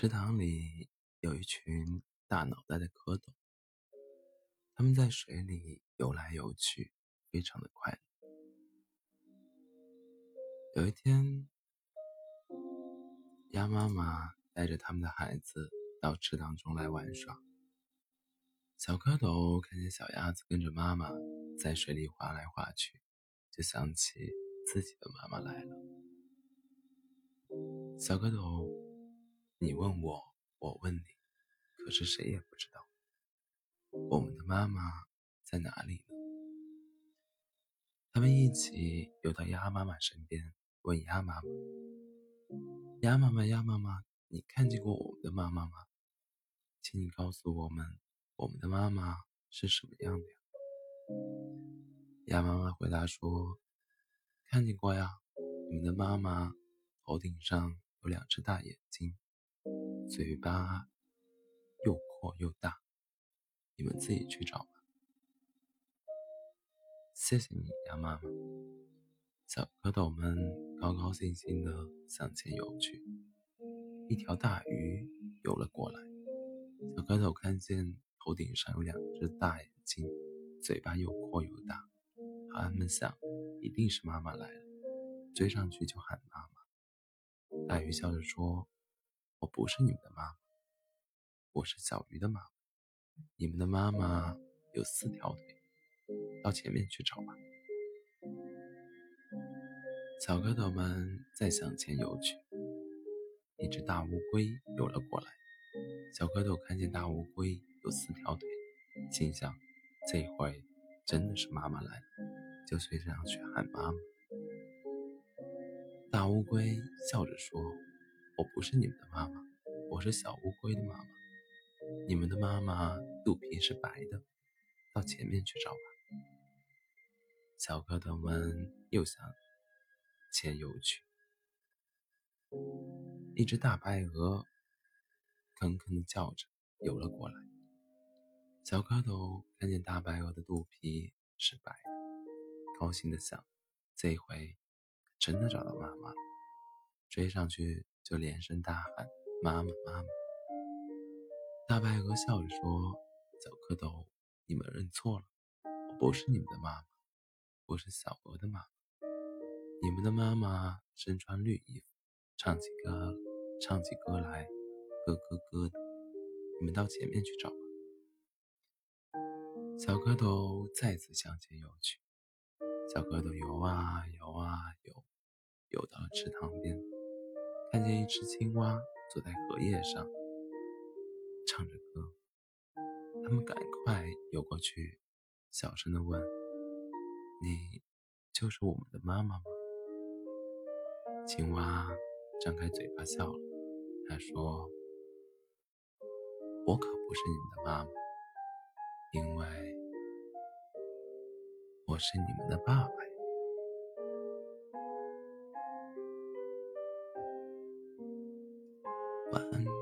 池塘里有一群大脑袋的蝌蚪，它们在水里游来游去，非常的快乐。有一天，鸭妈妈带着他们的孩子到池塘中来玩耍。小蝌蚪看见小鸭子跟着妈妈在水里划来划去，就想起自己的妈妈来了。小蝌蚪。你问我，我问你，可是谁也不知道我们的妈妈在哪里呢？他们一起游到鸭妈妈身边，问鸭妈妈：“鸭妈妈，鸭妈妈，你看见过我们的妈妈吗？请你告诉我们，我们的妈妈是什么样的呀？”鸭妈妈回答说：“看见过呀，你们的妈妈头顶上有两只大眼睛。”嘴巴又阔又大，你们自己去找吧。谢谢你，鸭妈妈。小蝌蚪们高高兴兴地向前游去。一条大鱼游了过来，小蝌蚪看见头顶上有两只大眼睛，嘴巴又阔又大，他们想，一定是妈妈来了，追上去就喊妈妈。大鱼笑着说。我不是你们的妈妈，我是小鱼的妈妈。你们的妈妈有四条腿，到前面去找吧。小蝌蚪们再向前游去，一只大乌龟游了过来。小蝌蚪看见大乌龟有四条腿，心想：这回真的是妈妈来了，就追上去喊妈妈。大乌龟笑着说。我不是你们的妈妈，我是小乌龟的妈妈。你们的妈妈肚皮是白的，到前面去找吧。小蝌蚪们又向前游去，一只大白鹅吭吭地叫着游了过来。小蝌蚪看见大白鹅的肚皮是白的，高兴地想：这回真的找到妈妈了。追上去。就连声大喊：“妈妈，妈妈！”大白鹅笑着说：“小蝌蚪，你们认错了，我不是你们的妈妈，我是小鹅的妈妈。你们的妈妈身穿绿衣服，唱起歌，唱起歌来，咯咯咯的。你们到前面去找吧。”小蝌蚪再次向前游去，小蝌蚪游啊游啊游，游到了池塘边。看见一只青蛙坐在荷叶上，唱着歌。他们赶快游过去，小声地问：“你就是我们的妈妈吗？”青蛙张开嘴巴笑了，他说：“我可不是你们的妈妈，因为我是你们的爸爸。”晚安。